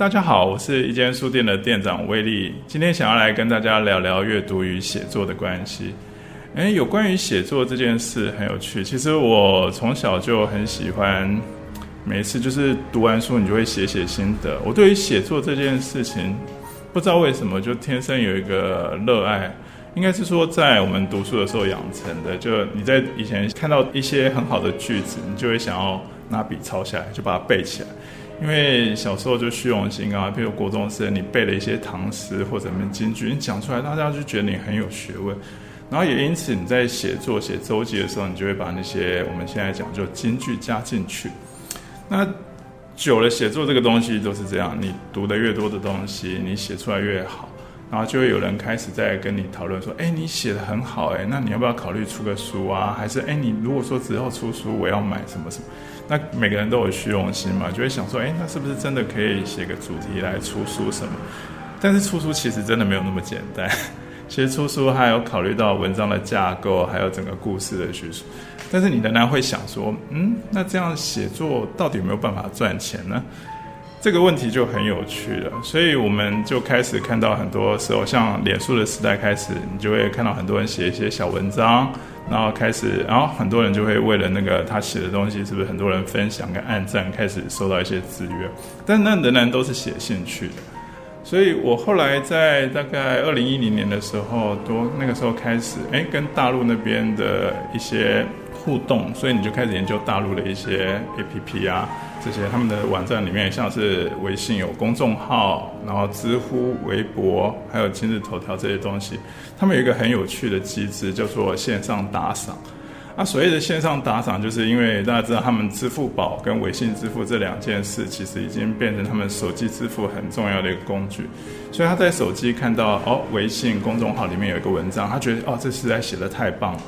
大家好，我是一间书店的店长威利，今天想要来跟大家聊聊阅读与写作的关系。诶，有关于写作这件事很有趣。其实我从小就很喜欢，每一次就是读完书，你就会写写心得。我对于写作这件事情，不知道为什么就天生有一个热爱。应该是说，在我们读书的时候养成的。就你在以前看到一些很好的句子，你就会想要拿笔抄下来，就把它背起来。因为小时候就虚荣心啊，比如国中生你背了一些唐诗或者什么京剧，你讲出来，大家就觉得你很有学问。然后也因此，你在写作写周记的时候，你就会把那些我们现在讲就京剧加进去。那久了，写作这个东西都是这样，你读的越多的东西，你写出来越好。然后就会有人开始在跟你讨论说：“哎，你写的很好，哎，那你要不要考虑出个书啊？还是哎，你如果说之后出书，我要买什么什么？那每个人都有虚荣心嘛，就会想说：哎，那是不是真的可以写个主题来出书什么？但是出书其实真的没有那么简单。其实出书还有考虑到文章的架构，还有整个故事的叙述。但是你仍然会想说：嗯，那这样写作到底有没有办法赚钱呢？”这个问题就很有趣了，所以我们就开始看到很多时候，像脸书的时代开始，你就会看到很多人写一些小文章，然后开始，然后很多人就会为了那个他写的东西，是不是很多人分享跟按赞，开始收到一些资源，但那仍然都是写兴趣的。所以我后来在大概二零一零年的时候，都那个时候开始，哎，跟大陆那边的一些。互动，所以你就开始研究大陆的一些 APP 啊，这些他们的网站里面，像是微信有公众号，然后知乎、微博，还有今日头条这些东西，他们有一个很有趣的机制，叫做线上打赏。啊，所谓的线上打赏，就是因为大家知道，他们支付宝跟微信支付这两件事，其实已经变成他们手机支付很重要的一个工具。所以他在手机看到哦，微信公众号里面有一个文章，他觉得哦，这实在写的太棒了。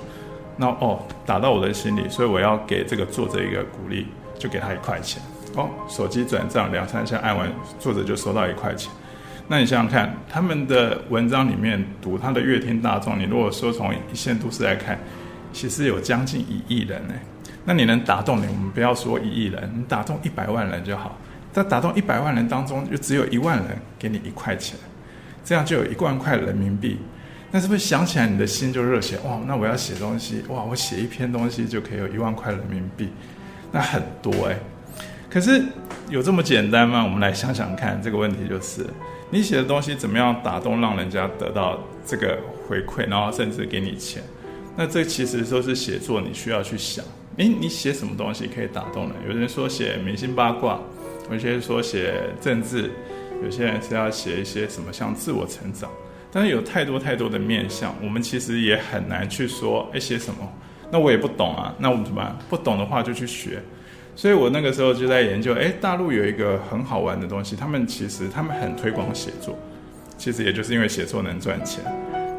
那哦，打到我的心里，所以我要给这个作者一个鼓励，就给他一块钱。哦，手机转账两三下按完，作者就收到一块钱。那你想想看，他们的文章里面读他的阅听大众，你如果说从一线都市来看，其实有将近一亿人呢。那你能打动你，我们不要说一亿人，你打动一百万人就好。在打动一百万人当中，就只有一万人给你一块钱，这样就有一万块人民币。那是不是想起来你的心就热血哇？那我要写东西哇！我写一篇东西就可以有一万块人民币，那很多诶。可是有这么简单吗？我们来想想看，这个问题就是你写的东西怎么样打动，让人家得到这个回馈，然后甚至给你钱？那这其实都是写作你需要去想。诶，你写什么东西可以打动人？有人说写明星八卦，有些人说写政治，有些人是要写一些什么像自我成长。但是有太多太多的面向，我们其实也很难去说，哎，写什么？那我也不懂啊，那我们怎么办？不懂的话就去学。所以我那个时候就在研究，哎，大陆有一个很好玩的东西，他们其实他们很推广写作，其实也就是因为写作能赚钱。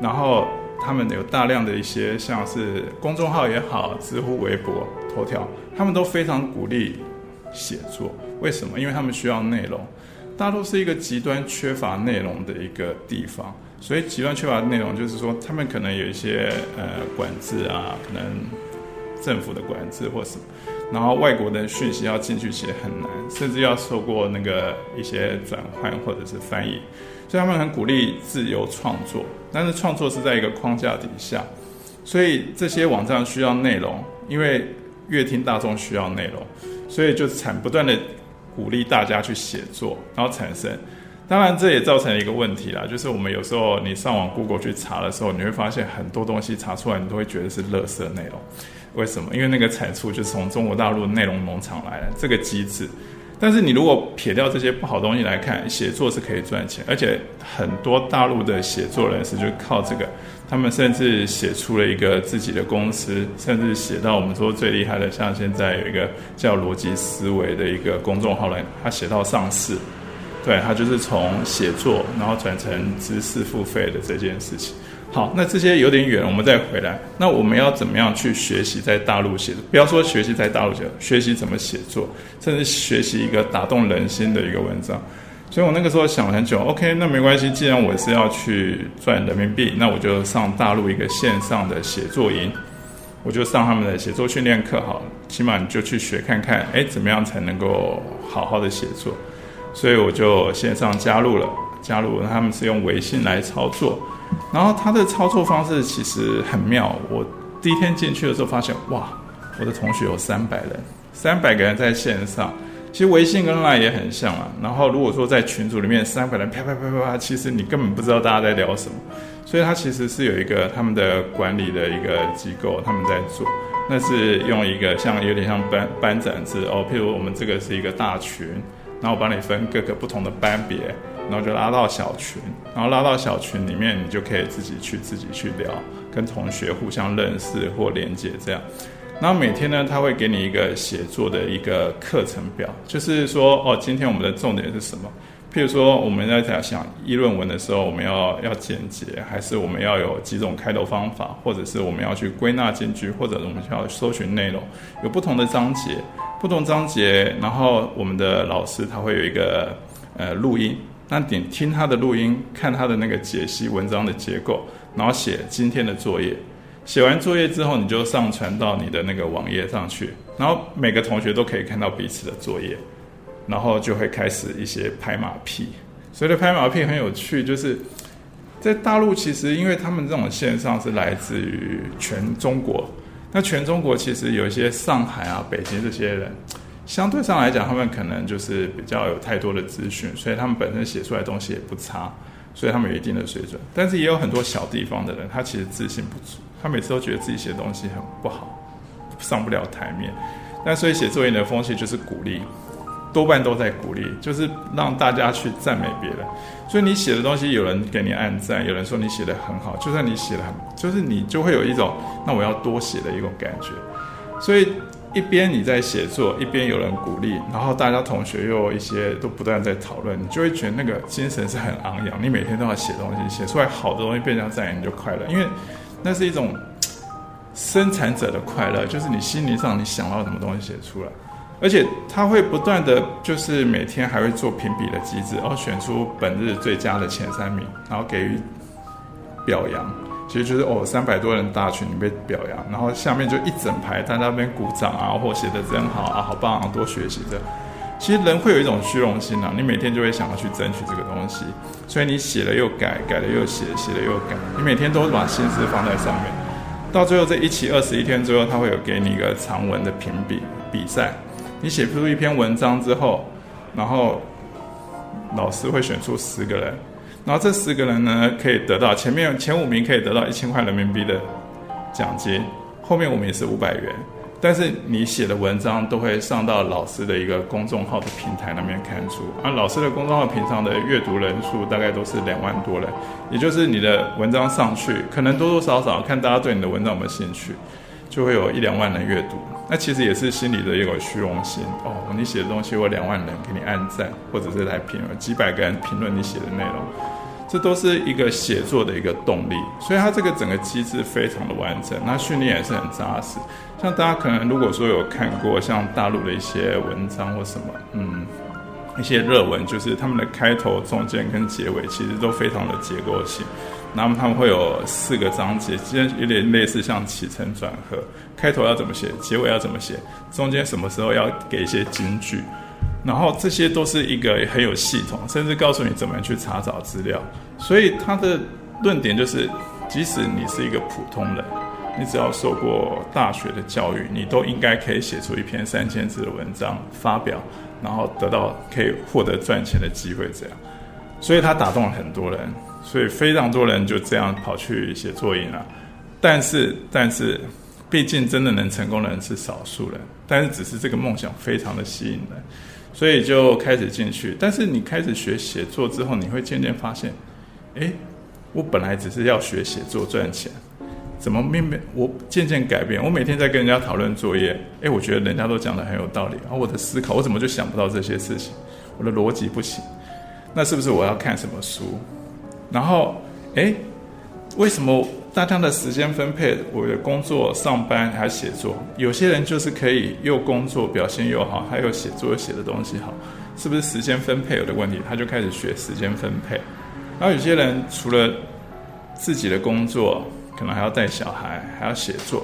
然后他们有大量的一些像是公众号也好，知乎、微博、头条，他们都非常鼓励写作。为什么？因为他们需要内容。大陆是一个极端缺乏内容的一个地方。所以极端缺乏的内容，就是说他们可能有一些呃管制啊，可能政府的管制或什么，然后外国的讯息要进去其实很难，甚至要受过那个一些转换或者是翻译，所以他们很鼓励自由创作，但是创作是在一个框架底下，所以这些网站需要内容，因为阅听大众需要内容，所以就产不断的鼓励大家去写作，然后产生。当然，这也造成了一个问题啦，就是我们有时候你上网 Google 去查的时候，你会发现很多东西查出来，你都会觉得是垃圾内容。为什么？因为那个产出就是从中国大陆内容农场来的这个机制。但是你如果撇掉这些不好东西来看，写作是可以赚钱，而且很多大陆的写作人士就靠这个，他们甚至写出了一个自己的公司，甚至写到我们说最厉害的，像现在有一个叫逻辑思维的一个公众号来，他写到上市。对，他就是从写作，然后转成知识付费的这件事情。好，那这些有点远，我们再回来。那我们要怎么样去学习在大陆写作？不要说学习在大陆写，学习怎么写作，甚至学习一个打动人心的一个文章。所以我那个时候想很久，OK，那没关系，既然我是要去赚人民币，那我就上大陆一个线上的写作营，我就上他们的写作训练课好，起码你就去学看看，哎，怎么样才能够好好的写作。所以我就线上加入了，加入他们是用微信来操作，然后他的操作方式其实很妙。我第一天进去的时候发现，哇，我的同学有三百人，三百个人在线上。其实微信跟 LINE 也很像啊。然后如果说在群组里面三百人啪啪啪啪啪，其实你根本不知道大家在聊什么。所以他其实是有一个他们的管理的一个机构，他们在做。那是用一个像有点像班班长制哦，譬如我们这个是一个大群。然后我帮你分各个不同的班别，然后就拉到小群，然后拉到小群里面，你就可以自己去自己去聊，跟同学互相认识或连接这样。然后每天呢，他会给你一个写作的一个课程表，就是说哦，今天我们的重点是什么？譬如说我们在想议论文的时候，我们要要简洁，还是我们要有几种开头方法，或者是我们要去归纳进去，或者我们需要搜寻内容，有不同的章节。不同章节，然后我们的老师他会有一个呃录音，那你听他的录音，看他的那个解析文章的结构，然后写今天的作业。写完作业之后，你就上传到你的那个网页上去，然后每个同学都可以看到彼此的作业，然后就会开始一些拍马屁。所以的拍马屁很有趣，就是在大陆，其实因为他们这种线上是来自于全中国。那全中国其实有一些上海啊、北京这些人，相对上来讲，他们可能就是比较有太多的资讯，所以他们本身写出来的东西也不差，所以他们有一定的水准。但是也有很多小地方的人，他其实自信不足，他每次都觉得自己写的东西很不好，上不了台面。那所以写作业的风气就是鼓励。多半都在鼓励，就是让大家去赞美别人。所以你写的东西，有人给你按赞，有人说你写的很好。就算你写的很，就是你就会有一种那我要多写的一种感觉。所以一边你在写作，一边有人鼓励，然后大家同学又一些都不断在讨论，你就会觉得那个精神是很昂扬。你每天都要写东西，写出来好的东西被人家赞，你就快乐，因为那是一种生产者的快乐，就是你心灵上你想到什么东西写出来。而且他会不断的，就是每天还会做评比的机制，然后选出本日最佳的前三名，然后给予表扬。其实就是哦，三百多人大群你被表扬，然后下面就一整排在那边鼓掌啊，或写的真好啊，好棒啊，多学习的。其实人会有一种虚荣心啊，你每天就会想要去争取这个东西，所以你写了又改，改了又写，写了又改，你每天都把心思放在上面。到最后这一期二十一天之后，他会有给你一个长文的评比比赛。你写出一篇文章之后，然后老师会选出十个人，然后这十个人呢，可以得到前面前五名可以得到一千块人民币的奖金，后面五名是五百元。但是你写的文章都会上到老师的一个公众号的平台那边看出，而老师的公众号平常的阅读人数大概都是两万多人，也就是你的文章上去，可能多多少少看大家对你的文章有没有兴趣。就会有一两万人阅读，那其实也是心里的一个虚荣心哦。你写的东西我两万人给你按赞，或者是来评论，几百个人评论你写的内容，这都是一个写作的一个动力。所以它这个整个机制非常的完整，那训练也是很扎实。像大家可能如果说有看过像大陆的一些文章或什么，嗯，一些热文，就是他们的开头、中间跟结尾其实都非常的结构性。那么他们会有四个章节，其实有点类似像起承转合，开头要怎么写，结尾要怎么写，中间什么时候要给一些金句，然后这些都是一个很有系统，甚至告诉你怎么样去查找资料。所以他的论点就是，即使你是一个普通人，你只要受过大学的教育，你都应该可以写出一篇三千字的文章发表，然后得到可以获得赚钱的机会。这样，所以他打动了很多人。所以非常多人就这样跑去写作业了，但是但是，毕竟真的能成功的人是少数人，但是只是这个梦想非常的吸引人，所以就开始进去。但是你开始学写作之后，你会渐渐发现，诶，我本来只是要学写作赚钱，怎么明明我渐渐改变？我每天在跟人家讨论作业，诶，我觉得人家都讲得很有道理，而我的思考，我怎么就想不到这些事情？我的逻辑不行，那是不是我要看什么书？然后，哎，为什么大家的时间分配？我的工作、上班还是写作？有些人就是可以又工作表现又好，还有写作写的东西好，是不是时间分配有的问题？他就开始学时间分配。然后有些人除了自己的工作，可能还要带小孩，还要写作，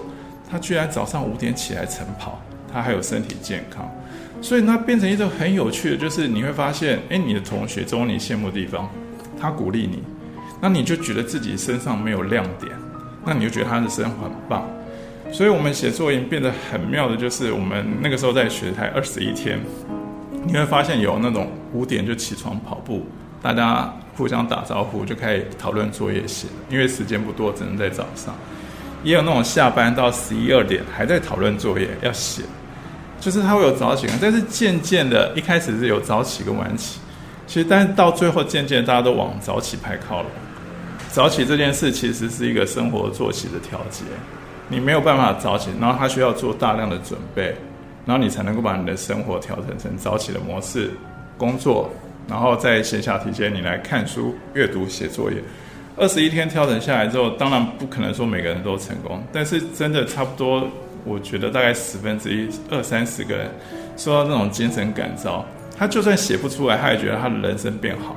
他居然早上五点起来晨跑，他还有身体健康。所以那变成一种很有趣的，就是你会发现，哎，你的同学中你羡慕的地方，他鼓励你，那你就觉得自己身上没有亮点，那你就觉得他的生活很棒。所以，我们写作营变得很妙的，就是我们那个时候在学台二十一天，你会发现有那种五点就起床跑步，大家互相打招呼就开始讨论作业写，因为时间不多，只能在早上。也有那种下班到十一二点还在讨论作业要写，就是他会有早起，但是渐渐的，一开始是有早起跟晚起，其实但是到最后渐渐大家都往早起派靠了。早起这件事其实是一个生活作息的调节。你没有办法早起，然后他需要做大量的准备，然后你才能够把你的生活调整成早起的模式，工作，然后在闲暇期间你来看书、阅读、写作业。二十一天调整下来之后，当然不可能说每个人都成功，但是真的差不多，我觉得大概十分之一、二三十个人受到那种精神感召，他就算写不出来，他也觉得他的人生变好。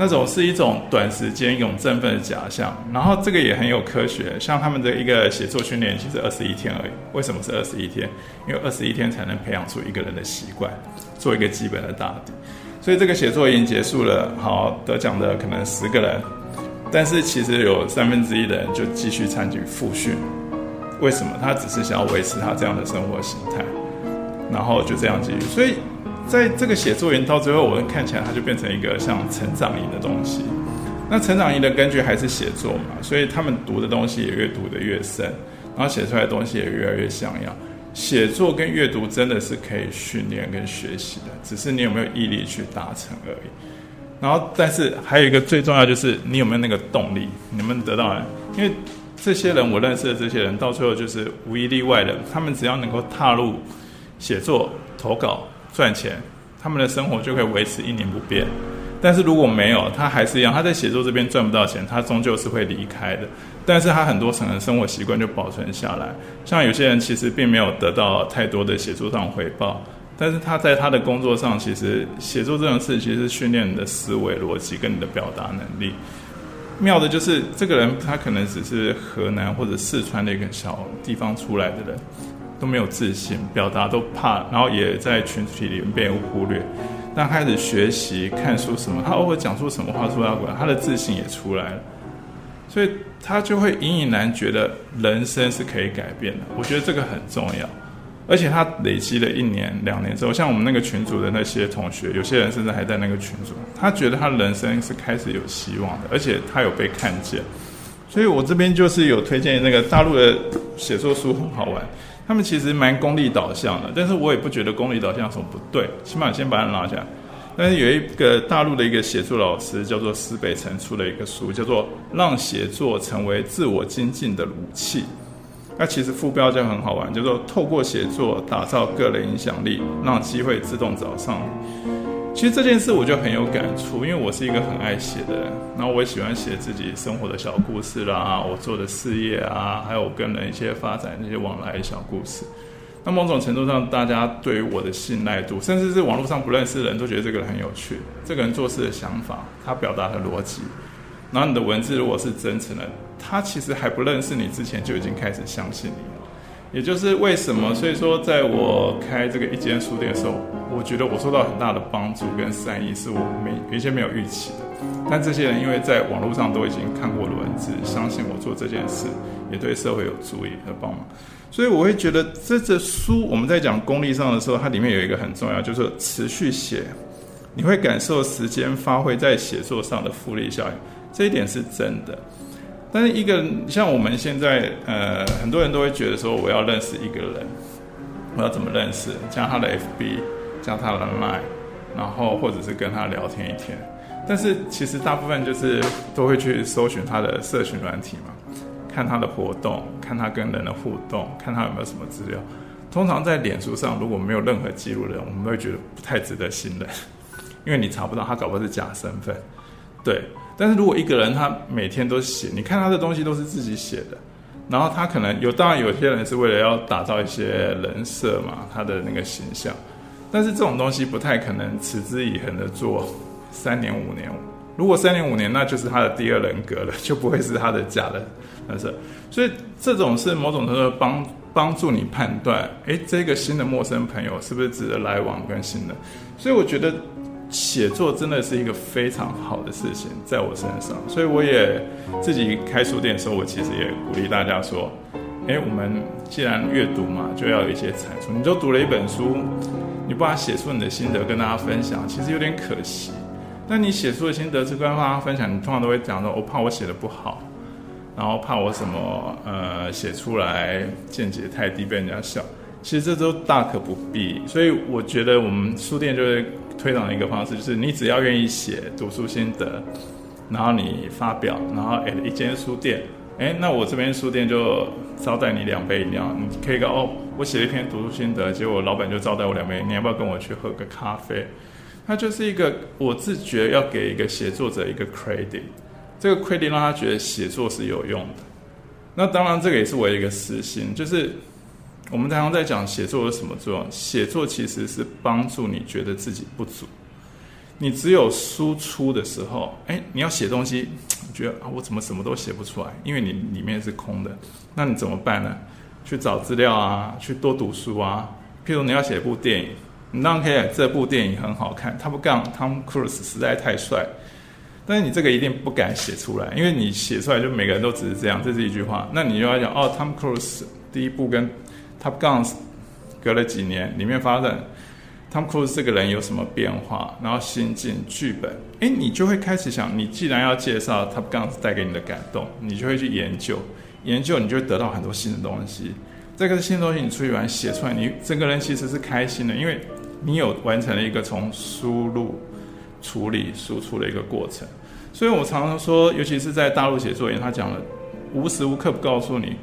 那种是一种短时间一种振奋的假象，然后这个也很有科学，像他们的一个写作训练其实二十一天而已。为什么是二十一天？因为二十一天才能培养出一个人的习惯，做一个基本的打底。所以这个写作已经结束了，好，得奖的可能十个人，但是其实有三分之一的人就继续参与复训。为什么？他只是想要维持他这样的生活形态，然后就这样继续。所以。在这个写作营到最后，我看起来它就变成一个像成长营的东西。那成长营的根据还是写作嘛，所以他们读的东西也越读得越深，然后写出来的东西也越来越像样。写作跟阅读真的是可以训练跟学习的，只是你有没有毅力去达成而已。然后，但是还有一个最重要就是你有没有那个动力，你能不能得到？因为这些人我认识的这些人，到最后就是无一例外的，他们只要能够踏入写作、投稿。赚钱，他们的生活就可以维持一年不变。但是如果没有，他还是一样，他在写作这边赚不到钱，他终究是会离开的。但是他很多层的生活习惯就保存下来。像有些人其实并没有得到太多的写作上回报，但是他在他的工作上，其实写作这种事其实是训练你的思维逻辑跟你的表达能力。妙的就是这个人，他可能只是河南或者四川的一个小地方出来的人。都没有自信，表达都怕，然后也在群体里面被忽略。但开始学习看书什么，他偶尔讲出什么话出来，他的自信也出来了。所以他就会隐隐然觉得人生是可以改变的。我觉得这个很重要。而且他累积了一年、两年之后，像我们那个群组的那些同学，有些人甚至还在那个群组，他觉得他人生是开始有希望的，而且他有被看见。所以我这边就是有推荐那个大陆的写作书，很好玩。他们其实蛮功利导向的，但是我也不觉得功利导向有什么不对，起码先把它拿下。但是有一个大陆的一个写作老师叫做石北辰出了一个书，叫做《让写作成为自我精进的武器》。那其实副标就很好玩，叫做透过写作打造个人影响力，让机会自动找上你。其实这件事我就很有感触，因为我是一个很爱写的人，然后我也喜欢写自己生活的小故事啦，我做的事业啊，还有我跟人一些发展那些往来的小故事。那某种程度上，大家对于我的信赖度，甚至是网络上不认识的人都觉得这个人很有趣，这个人做事的想法，他表达的逻辑，然后你的文字如果是真诚的，他其实还不认识你之前就已经开始相信你了。也就是为什么，所以说在我开这个一间书店的时候，我觉得我受到很大的帮助跟善意，是我没有一些没有预期的。但这些人因为在网络上都已经看过文字，相信我做这件事也对社会有助益和帮忙，所以我会觉得这这书我们在讲功利上的时候，它里面有一个很重要，就是持续写，你会感受时间发挥在写作上的复利效应，这一点是真的。但是一个像我们现在，呃，很多人都会觉得说，我要认识一个人，我要怎么认识？加他的 FB，加他的 Line，然后或者是跟他聊天一天。但是其实大部分就是都会去搜寻他的社群软体嘛，看他的活动，看他跟人的互动，看他有没有什么资料。通常在脸书上如果没有任何记录的人，我们会觉得不太值得信任，因为你查不到他搞不好是假身份，对。但是如果一个人他每天都写，你看他的东西都是自己写的，然后他可能有，当然有些人是为了要打造一些人设嘛，他的那个形象，但是这种东西不太可能持之以恒的做三年五年。如果三年五年，那就是他的第二人格了，就不会是他的假的人设。所以这种是某种程度帮帮助你判断，诶，这个新的陌生朋友是不是值得来往跟新的。所以我觉得写作真的是一个非常好的事情，在我身上。所以我也自己开书店的时候，我其实也鼓励大家说，诶，我们既然阅读嘛，就要有一些产出。你就读了一本书，你不把写出你的心得跟大家分享，其实有点可惜。但你写出的心得是跟大家分享，你通常都会讲说，我怕我写的不好。然后怕我什么呃写出来见解太低被人家笑，其实这都大可不必。所以我觉得我们书店就是推广的一个方式，就是你只要愿意写读书心得，然后你发表，然后哎一间书店，哎那我这边书店就招待你两杯饮料，你可以个哦，我写了一篇读书心得，结果老板就招待我两杯，你要不要跟我去喝个咖啡？它就是一个我自觉要给一个写作者一个 credit。这个 credit 让他觉得写作是有用的，那当然这个也是我一个私心，就是我们常常在讲写作有什么作用？写作其实是帮助你觉得自己不足，你只有输出的时候，哎，你要写东西，觉得啊，我怎么什么都写不出来？因为你里面是空的，那你怎么办呢？去找资料啊，去多读书啊。譬如你要写一部电影，你当然可以，这部电影很好看，Top Gun，Tom Cruise 实在太帅。但是你这个一定不敢写出来，因为你写出来就每个人都只是这样，这是一句话。那你就要讲哦，Tom Cruise 第一部跟 Top Gun 隔了几年，里面发生 Tom Cruise 这个人有什么变化，然后心境、剧本，哎，你就会开始想，你既然要介绍 Top Gun 带给你的感动，你就会去研究，研究你就会得到很多新的东西。这个新的东西你出去玩写出来，你整个人其实是开心的，因为你有完成了一个从输入。处理输出的一个过程，所以我常常说，尤其是在大陆写作业，他讲了无时无刻不告诉你，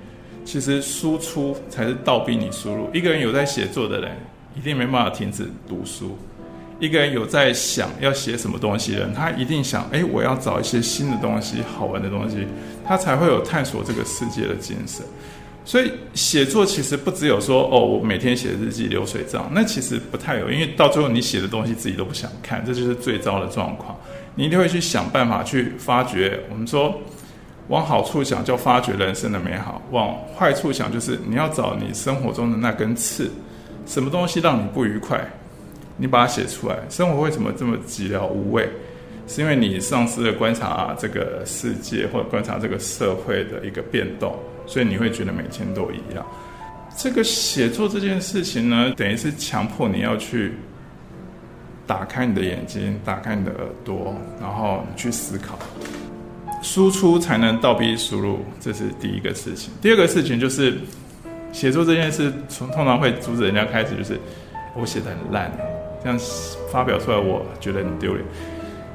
其实输出才是倒逼你输入。一个人有在写作的人，一定没办法停止读书；一个人有在想要写什么东西的人，他一定想，哎，我要找一些新的东西、好玩的东西，他才会有探索这个世界的精神。所以写作其实不只有说哦，我每天写日记、流水账，那其实不太有，因为到最后你写的东西自己都不想看，这就是最糟的状况。你一定会去想办法去发掘。我们说往好处想，叫发掘人生的美好；往坏处想，就是你要找你生活中的那根刺，什么东西让你不愉快，你把它写出来。生活为什么这么寂寥无味？是因为你丧失了观察这个世界或者观察这个社会的一个变动。所以你会觉得每天都一样。这个写作这件事情呢，等于是强迫你要去打开你的眼睛，打开你的耳朵，然后去思考，输出才能倒逼输入，这是第一个事情。第二个事情就是，写作这件事从通常会阻止人家开始，就是我写的很烂，这样发表出来我觉得很丢脸。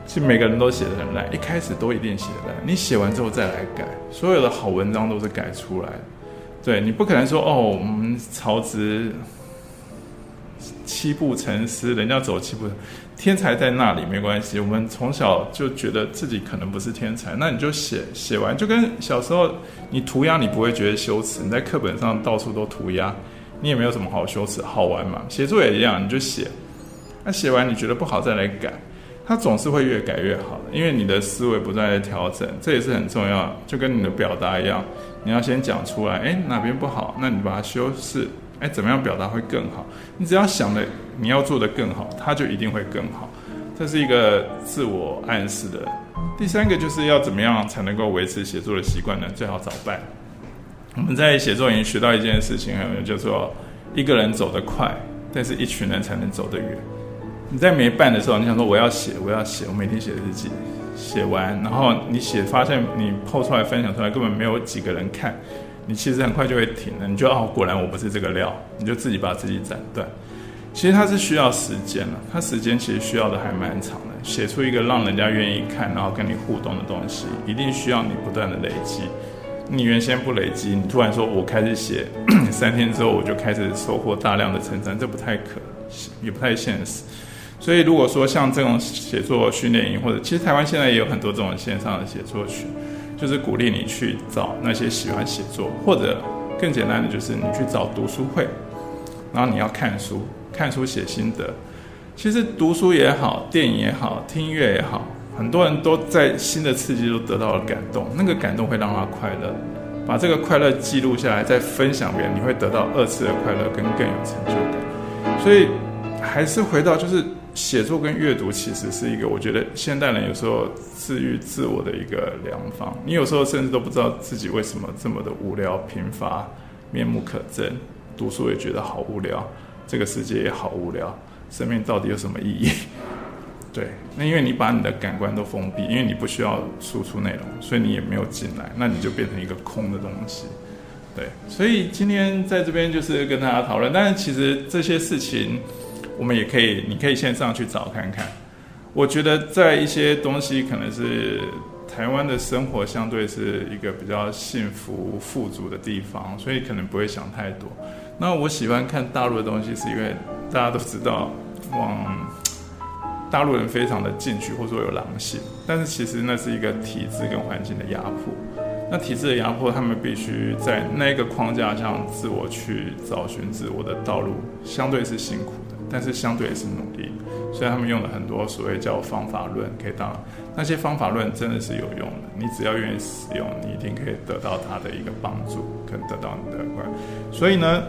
其实每个人都写的很烂，一开始都一定写得烂。你写完之后再来改，所有的好文章都是改出来的。对，你不可能说哦，我们曹植七步成诗，人家走七步，天才在那里没关系。我们从小就觉得自己可能不是天才，那你就写，写完就跟小时候你涂鸦，你不会觉得羞耻。你在课本上到处都涂鸦，你也没有什么好羞耻，好玩嘛。写作也一样，你就写，那写完你觉得不好再来改。它总是会越改越好的，因为你的思维不断在调整，这也是很重要。就跟你的表达一样，你要先讲出来，哎，哪边不好，那你把它修饰，哎，怎么样表达会更好？你只要想的你要做得更好，它就一定会更好。这是一个自我暗示的。第三个就是要怎么样才能够维持写作的习惯呢？最好早办。我们在写作营学到一件事情，就是一个人走得快，但是一群人才能走得远。你在没办的时候，你想说我要写，我要写，我每天写日记，写完，然后你写，发现你 po 出来分享出来根本没有几个人看，你其实很快就会停了。你就哦，果然我不是这个料，你就自己把自己斩断。其实它是需要时间的，它时间其实需要的还蛮长的。写出一个让人家愿意看，然后跟你互动的东西，一定需要你不断的累积。你原先不累积，你突然说我开始写，三天之后我就开始收获大量的成长，这不太可，也不太现实。所以，如果说像这种写作训练营，或者其实台湾现在也有很多这种线上的写作群，就是鼓励你去找那些喜欢写作，或者更简单的就是你去找读书会，然后你要看书，看书写心得。其实读书也好，电影也好，听音乐也好，很多人都在新的刺激都得到了感动，那个感动会让他快乐。把这个快乐记录下来，再分享别人，你会得到二次的快乐跟更有成就感。所以还是回到，就是写作跟阅读其实是一个，我觉得现代人有时候治愈自我的一个良方。你有时候甚至都不知道自己为什么这么的无聊、贫乏、面目可憎，读书也觉得好无聊，这个世界也好无聊，生命到底有什么意义？对，那因为你把你的感官都封闭，因为你不需要输出内容，所以你也没有进来，那你就变成一个空的东西。对，所以今天在这边就是跟大家讨论，但是其实这些事情我们也可以，你可以线上去找看看。我觉得在一些东西可能是台湾的生活相对是一个比较幸福富足的地方，所以可能不会想太多。那我喜欢看大陆的东西，是因为大家都知道往。大陆人非常的进取，或者说有狼性，但是其实那是一个体制跟环境的压迫。那体制的压迫，他们必须在那个框架上自我去找寻自我的道路，相对是辛苦的，但是相对也是努力。所以他们用了很多所谓叫方法论，可以当那些方法论真的是有用的。你只要愿意使用，你一定可以得到它的一个帮助，可能得到你的关。所以呢，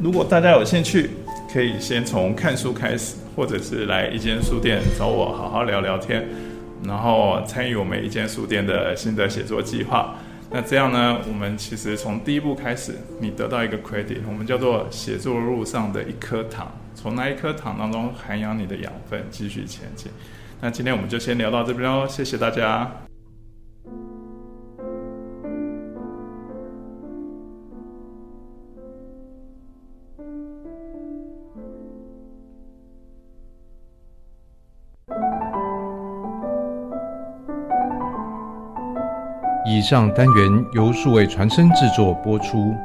如果大家有兴趣，可以先从看书开始。或者是来一间书店找我好好聊聊天，然后参与我们一间书店的新的写作计划。那这样呢，我们其实从第一步开始，你得到一个 credit，我们叫做写作路上的一颗糖，从那一颗糖当中涵养你的养分，继续前进。那今天我们就先聊到这边哦，谢谢大家。上单元由数位传声制作播出。